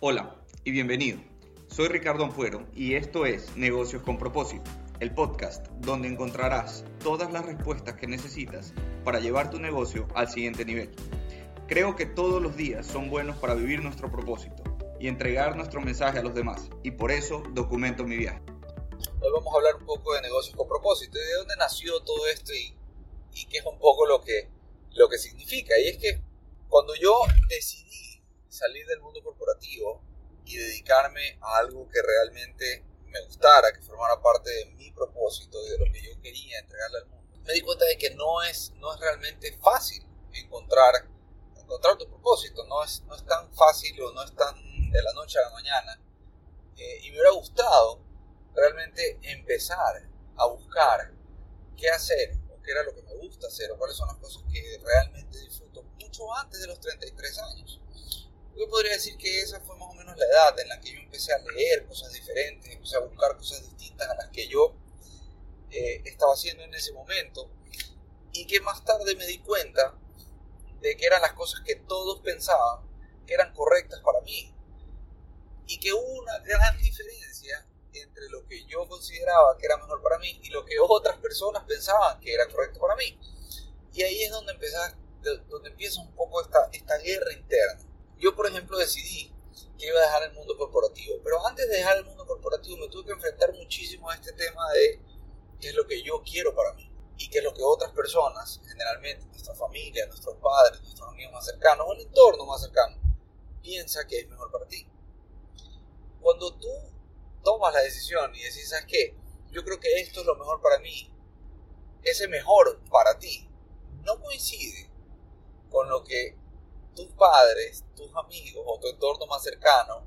Hola y bienvenido. Soy Ricardo Ampuero y esto es Negocios con propósito, el podcast donde encontrarás todas las respuestas que necesitas para llevar tu negocio al siguiente nivel. Creo que todos los días son buenos para vivir nuestro propósito y entregar nuestro mensaje a los demás y por eso documento mi viaje. Hoy vamos a hablar un poco de negocios con propósito y de dónde nació todo esto y, y qué es un poco lo que, lo que significa. Y es que cuando yo decidí salir del mundo corporativo y dedicarme a algo que realmente me gustara, que formara parte de mi propósito y de lo que yo quería entregarle al mundo, me di cuenta de que no es, no es realmente fácil encontrar, encontrar tu propósito, no es, no es tan fácil o no es tan de la noche a la mañana. Eh, y me hubiera gustado realmente empezar a buscar qué hacer o qué era lo que me gusta hacer o cuáles son las cosas que realmente disfruto mucho antes de los 33 años. Yo podría decir que esa fue más o menos la edad en la que yo empecé a leer cosas diferentes, empecé a buscar cosas distintas a las que yo eh, estaba haciendo en ese momento y que más tarde me di cuenta de que eran las cosas que todos pensaban que eran correctas para mí y que hubo una gran diferencia entre lo que yo consideraba que era mejor para mí y lo que otras personas pensaban que era correcto para mí. Y ahí es donde, empieza, donde empieza un poco esta, esta guerra interna. Yo, por ejemplo, decidí que iba a dejar el mundo corporativo, pero antes de dejar el mundo corporativo me tuve que enfrentar muchísimo a este tema de qué es lo que yo quiero para mí y qué es lo que otras personas, generalmente nuestra familia, nuestros padres, nuestros amigos más cercanos o el entorno más cercano, piensa que es mejor para ti. Cuando tú tomas la decisión y decís, ¿sabes qué? Yo creo que esto es lo mejor para mí, ese mejor para ti no coincide con lo que tus padres, tus amigos o tu entorno más cercano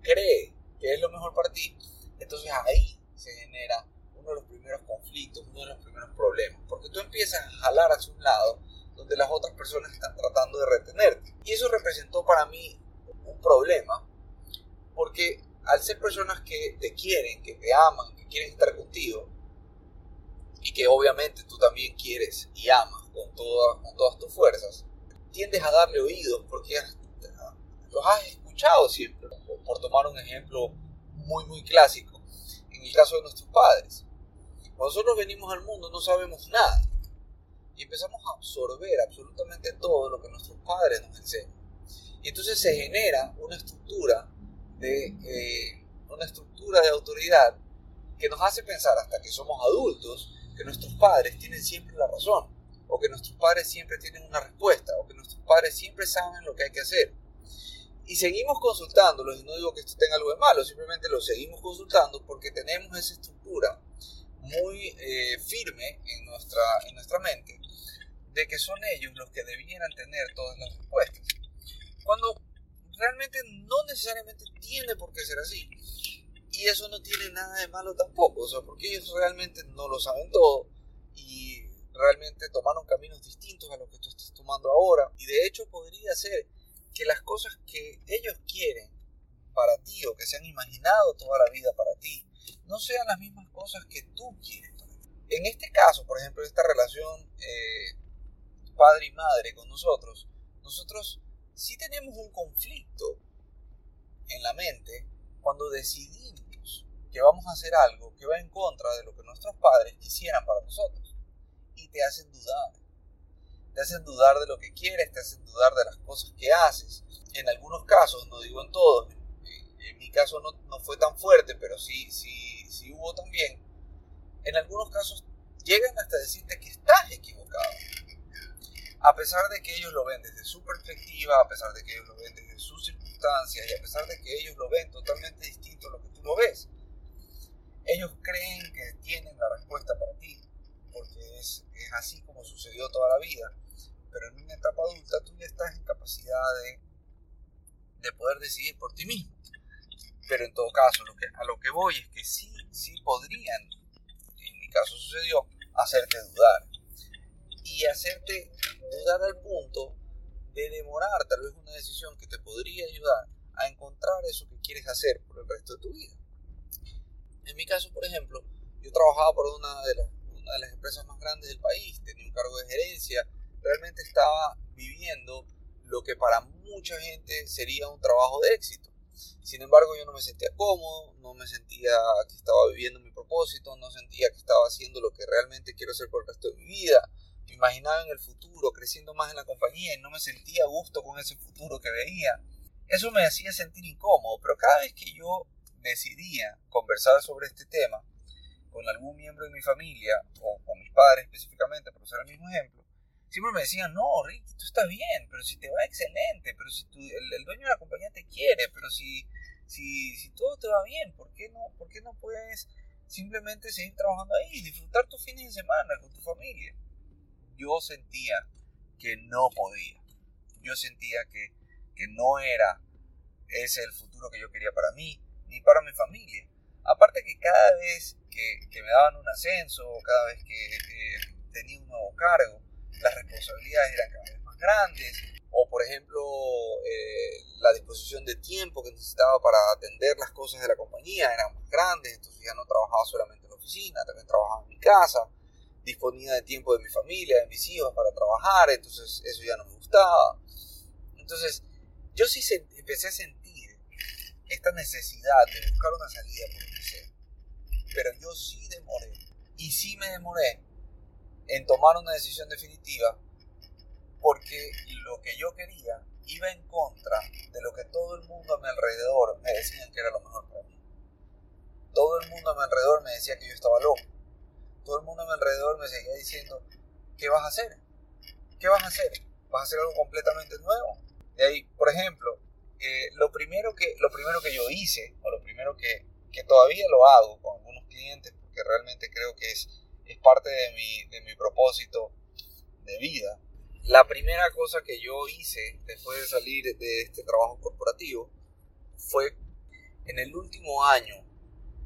cree que es lo mejor para ti, entonces ahí se genera uno de los primeros conflictos, uno de los primeros problemas, porque tú empiezas a jalar hacia un lado donde las otras personas están tratando de retenerte. Y eso representó para mí un problema, porque al ser personas que te quieren, que te aman, que quieren estar contigo, y que obviamente tú también quieres y amas con, con todas tus fuerzas, tiendes a darle oídos porque los has escuchado siempre. Por tomar un ejemplo muy, muy clásico, en el caso de nuestros padres. Cuando nosotros venimos al mundo no sabemos nada y empezamos a absorber absolutamente todo lo que nuestros padres nos enseñan. Y entonces se genera una estructura de, eh, una estructura de autoridad que nos hace pensar hasta que somos adultos que nuestros padres tienen siempre la razón o que nuestros padres siempre tienen una respuesta, o que nuestros padres siempre saben lo que hay que hacer. Y seguimos consultándolos, y no digo que esto tenga algo de malo, simplemente lo seguimos consultando porque tenemos esa estructura muy eh, firme en nuestra, en nuestra mente de que son ellos los que debieran tener todas las respuestas. Cuando realmente no necesariamente tiene por qué ser así. Y eso no tiene nada de malo tampoco, o sea, porque ellos realmente no lo saben todo y realmente tomaron caminos distintos a los que tú estás tomando ahora. Y de hecho podría ser que las cosas que ellos quieren para ti o que se han imaginado toda la vida para ti, no sean las mismas cosas que tú quieres para ti. En este caso, por ejemplo, esta relación eh, padre y madre con nosotros, nosotros sí tenemos un conflicto en la mente cuando decidimos que vamos a hacer algo que va en contra de lo que nuestros padres quisieran para nosotros te hacen dudar. Te hacen dudar de lo que quieres, te hacen dudar de las cosas que haces. En algunos casos, no digo en todos, en mi caso no, no fue tan fuerte, pero sí, sí, sí hubo también. En algunos casos llegan hasta decirte que estás equivocado. A pesar de que ellos lo ven desde su perspectiva, a pesar de que ellos lo ven desde sus circunstancias y a pesar de que ellos lo ven totalmente distinto a lo que tú lo ves. Ellos creen que tienen la respuesta para ti porque es, es así como sucedió toda la vida. Pero en una etapa adulta tú ya estás en capacidad de, de poder decidir por ti mismo. Pero en todo caso, a lo que voy es que sí, sí podrían, en mi caso sucedió, hacerte dudar. Y hacerte dudar al punto de demorar tal vez una decisión que te podría ayudar a encontrar eso que quieres hacer por el resto de tu vida. En mi caso, por ejemplo, yo trabajaba por una de las de las empresas más grandes del país, tenía un cargo de gerencia, realmente estaba viviendo lo que para mucha gente sería un trabajo de éxito. Sin embargo, yo no me sentía cómodo, no me sentía que estaba viviendo mi propósito, no sentía que estaba haciendo lo que realmente quiero hacer por el resto de mi vida. Me imaginaba en el futuro, creciendo más en la compañía y no me sentía a gusto con ese futuro que veía. Eso me hacía sentir incómodo, pero cada vez que yo decidía conversar sobre este tema con algún miembro de mi familia o con mis padres específicamente, por usar el mismo ejemplo, siempre me decían, no, Ricky, tú estás bien, pero si te va excelente, pero si el, dueño de la compañía te quiere, pero si, si, si todo te va bien, ¿por qué, no, ¿por qué no puedes simplemente seguir trabajando ahí y disfrutar tus fines de semana con tu familia? Yo sentía que no podía. Yo sentía que, que no era ese el futuro que yo quería para mí, ni para mi familia. Aparte que cada vez que, me daban un ascenso, cada vez que tenía un nuevo cargo, las responsabilidades eran cada vez más grandes, o por ejemplo eh, la disposición de tiempo que necesitaba para atender las cosas de la compañía eran más grandes, entonces ya no trabajaba solamente en la oficina, también trabajaba en mi casa, disponía de tiempo de mi familia, de mis hijos para trabajar, entonces eso ya no me gustaba. Entonces yo sí empecé a sentir esta necesidad de buscar una salida por lo que pero yo sí demoré, y sí me demoré en tomar una decisión definitiva porque lo que yo quería iba en contra de lo que todo el mundo a mi alrededor me decía que era lo mejor para mí. Todo el mundo a mi alrededor me decía que yo estaba loco. Todo el mundo a mi alrededor me seguía diciendo, ¿qué vas a hacer? ¿Qué vas a hacer? ¿Vas a hacer algo completamente nuevo? De ahí, por ejemplo, eh, lo, primero que, lo primero que yo hice, o lo primero que, que todavía lo hago con algunos clientes, porque realmente creo que es es parte de mi, de mi propósito de vida. La primera cosa que yo hice después de salir de este trabajo corporativo fue en el último año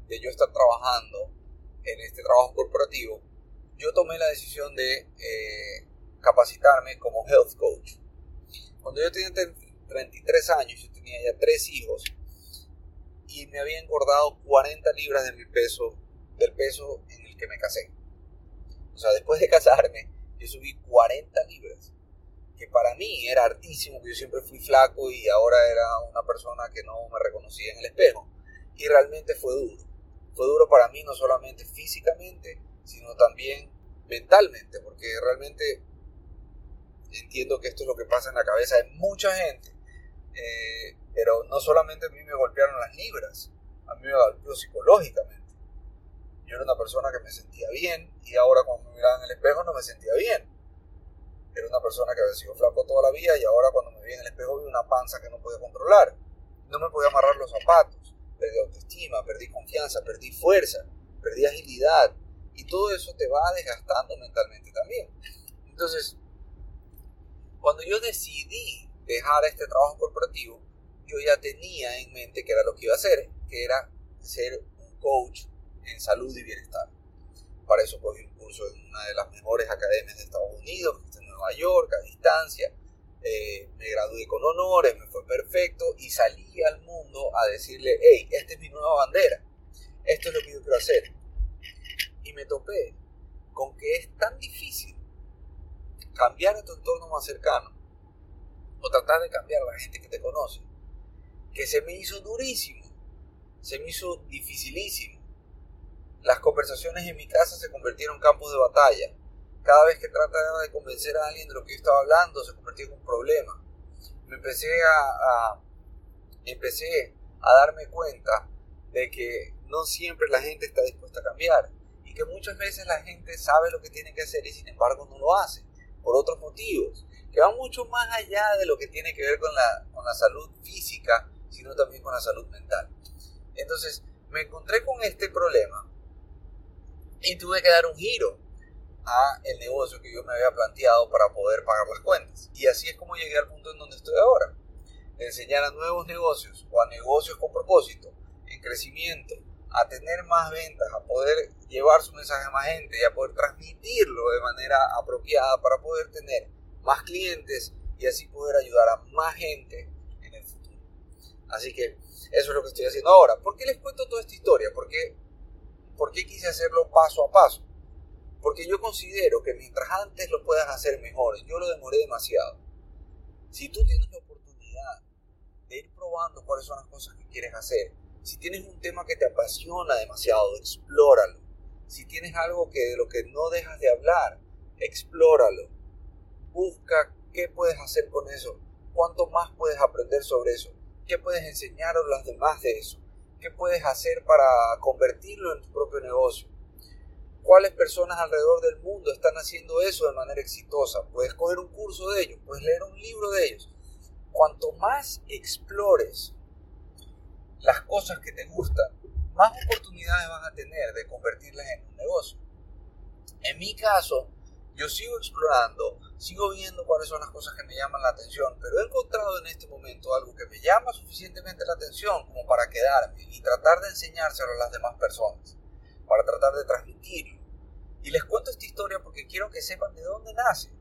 de yo estar trabajando en este trabajo corporativo, yo tomé la decisión de eh, capacitarme como health coach. Cuando yo tenía 33 años, yo tenía ya tres hijos y me había engordado 40 libras de mi peso, del peso en el que me casé. O sea, después de casarme, yo subí 40 libras, que para mí era hartísimo, que yo siempre fui flaco y ahora era una persona que no me reconocía en el espejo. Y realmente fue duro. Fue duro para mí no solamente físicamente, sino también mentalmente, porque realmente entiendo que esto es lo que pasa en la cabeza de mucha gente. Eh, pero no solamente a mí me golpearon las libras, a mí me golpeó psicológicamente. Yo era una persona que me sentía bien y ahora cuando me miraba en el espejo no me sentía bien. Era una persona que había sido flaco toda la vida y ahora cuando me vi en el espejo vi una panza que no podía controlar. No me podía amarrar los zapatos. Perdí autoestima, perdí confianza, perdí fuerza, perdí agilidad. Y todo eso te va desgastando mentalmente también. Entonces, cuando yo decidí dejar este trabajo corporativo, yo ya tenía en mente que era lo que iba a hacer, que era ser un coach en salud y bienestar. Para eso cogí un curso en una de las mejores academias de Estados Unidos, en Nueva York, a distancia. Eh, me gradué con honores, me fue perfecto y salí al mundo a decirle, hey, esta es mi nueva bandera, esto es lo que yo quiero hacer. Y me topé con que es tan difícil cambiar a tu entorno más cercano o tratar de cambiar la gente que te conoce, que se me hizo durísimo, se me hizo dificilísimo las conversaciones en mi casa se convirtieron en campos de batalla. Cada vez que trataba de convencer a alguien de lo que yo estaba hablando, se convertía en un problema. Me empecé a, empecé a darme cuenta de que no siempre la gente está dispuesta a cambiar y que muchas veces la gente sabe lo que tiene que hacer y sin embargo no lo hace por otros motivos que van mucho más allá de lo que tiene que ver con la, con la salud física, sino también con la salud mental. Entonces me encontré con este problema y tuve que dar un giro a el negocio que yo me había planteado para poder pagar las cuentas. Y así es como llegué al punto en donde estoy ahora. enseñar a nuevos negocios o a negocios con propósito, en crecimiento, a tener más ventas, a poder llevar su mensaje a más gente y a poder transmitirlo de manera apropiada para poder tener más clientes y así poder ayudar a más gente en el futuro. Así que eso es lo que estoy haciendo ahora. ¿Por qué les cuento toda esta historia? Porque ¿Por qué quise hacerlo paso a paso? Porque yo considero que mientras antes lo puedas hacer mejor, yo lo demoré demasiado. Si tú tienes la oportunidad de ir probando cuáles son las cosas que quieres hacer, si tienes un tema que te apasiona demasiado, explóralo. Si tienes algo que de lo que no dejas de hablar, explóralo. Busca qué puedes hacer con eso, cuánto más puedes aprender sobre eso, qué puedes enseñar a los demás de eso, qué puedes hacer para convertirlo en tu propio negocio. ¿Cuáles personas alrededor del mundo están haciendo eso de manera exitosa? Puedes coger un curso de ellos, puedes leer un libro de ellos. Cuanto más explores las cosas que te gustan, más oportunidades vas a tener de convertirlas en un negocio. En mi caso, yo sigo explorando, sigo viendo cuáles son las cosas que me llaman la atención, pero he encontrado en este momento algo que me llama suficientemente la atención como para quedarme y tratar de enseñárselo a las demás personas, para tratar de transmitirlo. Y les cuento esta historia porque quiero que sepan de dónde nace.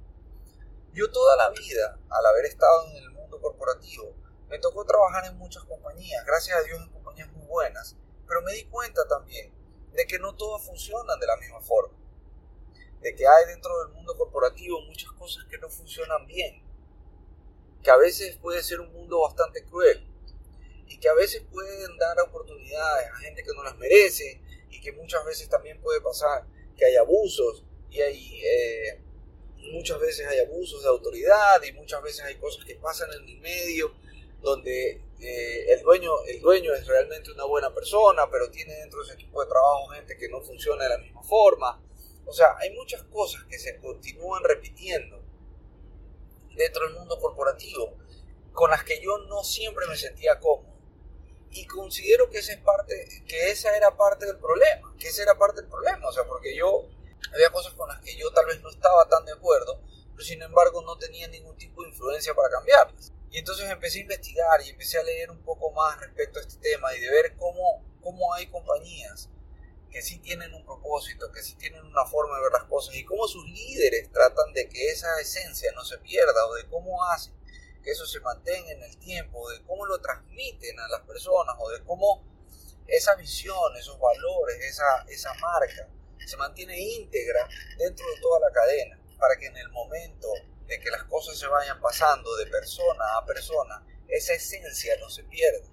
Yo toda la vida, al haber estado en el mundo corporativo, me tocó trabajar en muchas compañías, gracias a Dios en compañías muy buenas, pero me di cuenta también de que no todas funcionan de la misma forma, de que hay dentro del mundo corporativo muchas cosas que no funcionan bien, que a veces puede ser un mundo bastante cruel y que a veces pueden dar oportunidades a gente que no las merece y que muchas veces también puede pasar que hay abusos y hay eh, muchas veces hay abusos de autoridad y muchas veces hay cosas que pasan en el medio donde eh, el, dueño, el dueño es realmente una buena persona, pero tiene dentro de su equipo de trabajo gente que no funciona de la misma forma. O sea, hay muchas cosas que se continúan repitiendo dentro del mundo corporativo con las que yo no siempre me sentía cómodo. Y considero que esa, es parte, que esa era parte del problema, que esa era parte del problema, o sea, porque yo había cosas con las que yo tal vez no estaba tan de acuerdo, pero sin embargo no tenía ningún tipo de influencia para cambiarlas. Y entonces empecé a investigar y empecé a leer un poco más respecto a este tema y de ver cómo, cómo hay compañías que sí tienen un propósito, que sí tienen una forma de ver las cosas y cómo sus líderes tratan de que esa esencia no se pierda o de cómo hacen que eso se mantenga en el tiempo, o de cómo lo transmiten a las personas o de cómo esa visión, esos valores, esa, esa marca se mantiene íntegra dentro de toda la cadena para que en el momento de que las cosas se vayan pasando de persona a persona, esa esencia no se pierde.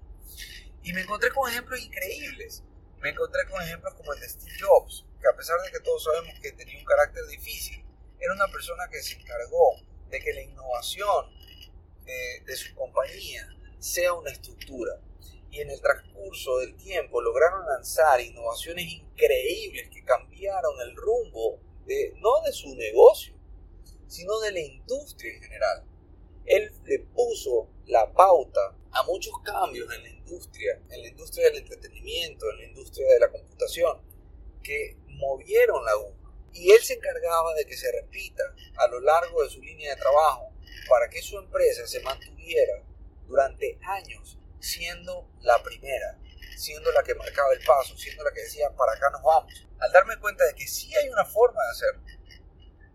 Y me encontré con ejemplos increíbles. Me encontré con ejemplos como el de Steve Jobs, que a pesar de que todos sabemos que tenía un carácter difícil, era una persona que se encargó de que la innovación de, su compañía sea una estructura. Y en el transcurso del tiempo lograron lanzar innovaciones increíbles que cambiaron el rumbo no de su negocio, sino de la industria en general. Él le puso la pauta a muchos cambios en la industria, en la industria del entretenimiento, en la industria de la computación, que movieron la aguja. Y él se encargaba de que se repita a lo largo de su línea de trabajo para que su empresa se mantuviera durante años siendo la primera, siendo la que marcaba el paso, siendo la que decía para acá nos vamos. Al darme cuenta de que sí hay una forma de hacerlo,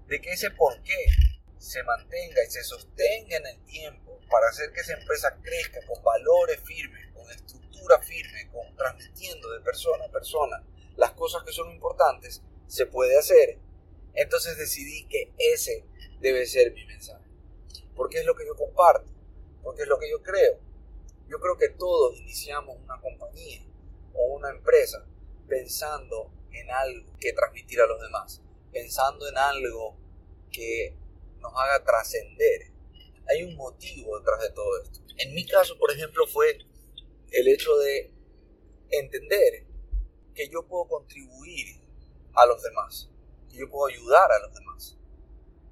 de que ese porqué se mantenga y se sostenga en el tiempo para hacer que esa empresa crezca con valores firmes, con estructura firme, con transmitiendo de persona a persona las cosas que son importantes, se puede hacer. Entonces decidí que ese debe ser mi mensaje. Porque es lo que yo comparto, porque es lo que yo creo. Yo creo que todos iniciamos una compañía o una empresa pensando en algo que transmitir a los demás pensando en algo que nos haga trascender. Hay un motivo detrás de todo esto. En mi caso, por ejemplo, fue el hecho de entender que yo puedo contribuir a los demás, que yo puedo ayudar a los demás.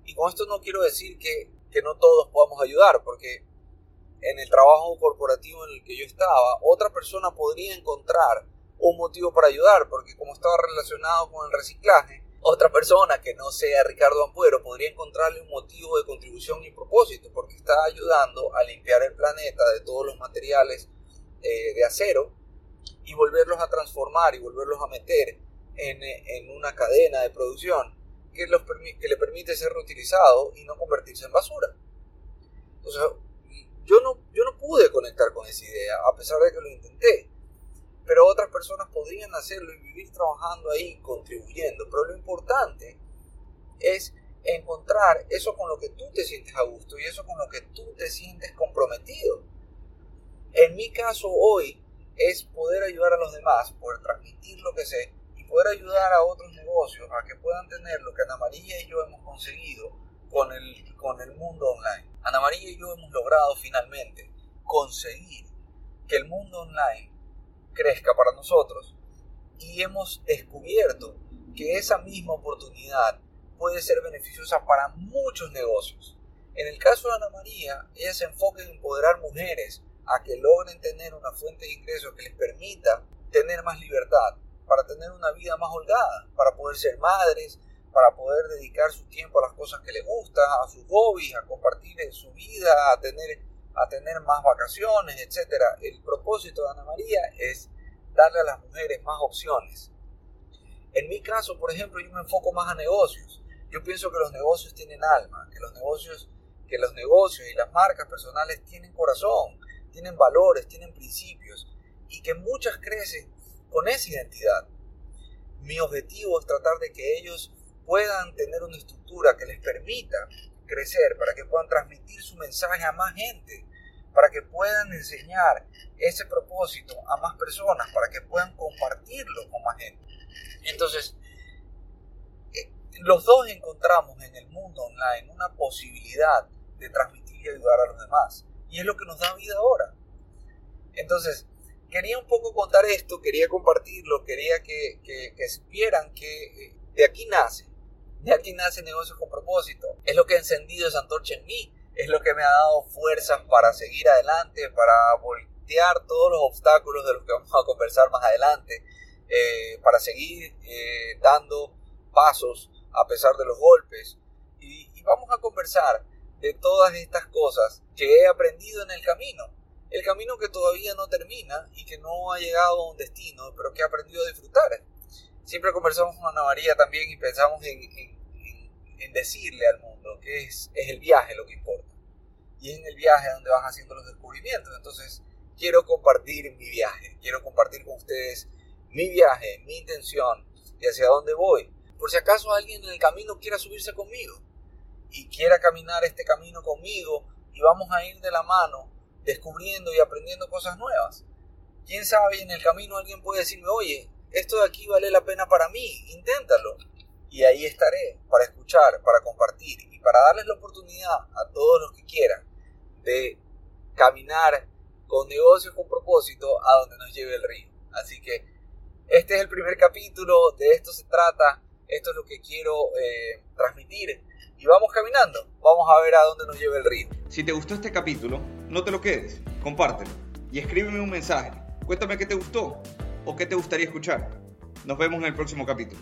Y con esto no quiero decir que, que no todos podamos ayudar, porque en el trabajo corporativo en el que yo estaba, otra persona podría encontrar un motivo para ayudar, porque como estaba relacionado con el reciclaje, otra persona que no sea Ricardo Ampuero podría encontrarle un motivo de contribución y propósito, porque está ayudando a limpiar el planeta de todos los materiales eh, de acero y volverlos a transformar y volverlos a meter en, una cadena de producción que, los, que le permite ser reutilizado y no convertirse en basura. Entonces, yo no, yo no pude conectar con esa idea, a pesar de que lo intenté pero otras personas podrían hacerlo y vivir trabajando ahí, contribuyendo. Pero lo importante es encontrar eso con lo que tú te sientes a gusto y eso con lo que tú te sientes comprometido. En mi caso hoy es poder ayudar a los demás, poder transmitir lo que sé y poder ayudar a otros negocios a que puedan tener lo que Ana María y yo hemos conseguido con el, con el mundo online. Ana María y yo hemos logrado finalmente conseguir que el mundo online crezca para nosotros y hemos descubierto que esa misma oportunidad puede ser beneficiosa para muchos negocios. En el caso de Ana María, ella se enfoca en empoderar mujeres a que logren tener una fuente de ingresos que les permita tener más libertad, para tener una vida más holgada, para poder ser madres, para poder dedicar su tiempo a las cosas que les gustan, a sus hobbies, a compartir su vida, a tener, a tener más vacaciones, etc. El propósito de Ana María es darle a las mujeres más opciones. En mi caso, por ejemplo, yo me enfoco más a negocios. Yo pienso que los negocios tienen alma, que los negocios, que los negocios y las marcas personales tienen corazón, tienen valores, tienen principios y que muchas crecen con esa identidad. Mi objetivo es tratar de que ellos puedan tener una estructura que les permita crecer, para que puedan transmitir su mensaje a más gente, para que puedan enseñar ese propósito a más personas, para que puedan compartirlo con más gente. Entonces, eh, los dos encontramos en el mundo online una posibilidad de transmitir y ayudar a los demás. Y es lo que nos da vida ahora. Entonces, quería un poco contar esto, quería compartirlo, quería que, que, que supieran que eh, de aquí nace, de aquí nace Negocios con Propósito. Es lo que ha encendido esa antorcha en mí, es lo que me ha dado fuerzas para seguir adelante, para voltear todos los obstáculos de los que vamos a conversar más adelante, eh, para seguir eh, dando pasos a pesar de los golpes. Y, y vamos a conversar de todas estas cosas que he aprendido en el camino. El camino que todavía no termina y que no ha llegado a un destino, pero que he aprendido a disfrutar. Siempre conversamos con Ana María también y pensamos en, decirle al mundo que es, es el viaje lo que importa. Y es en el viaje donde vas haciendo los descubrimientos. Entonces, quiero compartir mi viaje, quiero compartir con ustedes mi viaje, mi intención y hacia dónde voy. Por si acaso alguien en el camino quiera subirse conmigo y quiera caminar este camino conmigo y vamos a ir de la mano descubriendo y aprendiendo cosas nuevas. Quién sabe, en el camino alguien puede decirme, oye, esto de aquí vale la pena para mí, inténtalo. Y ahí estaré para escuchar, para compartir y para darles la oportunidad a todos los que quieran de caminar con negocios con propósito a donde nos lleve el río. Así que este es el primer capítulo, de esto se trata, esto es lo que quiero eh, transmitir y vamos caminando, vamos a ver a dónde nos lleva el río. Si te gustó este capítulo, no te lo quedes, compártelo y escríbeme un mensaje. Cuéntame qué te gustó o qué te gustaría escuchar. Nos vemos en el próximo capítulo.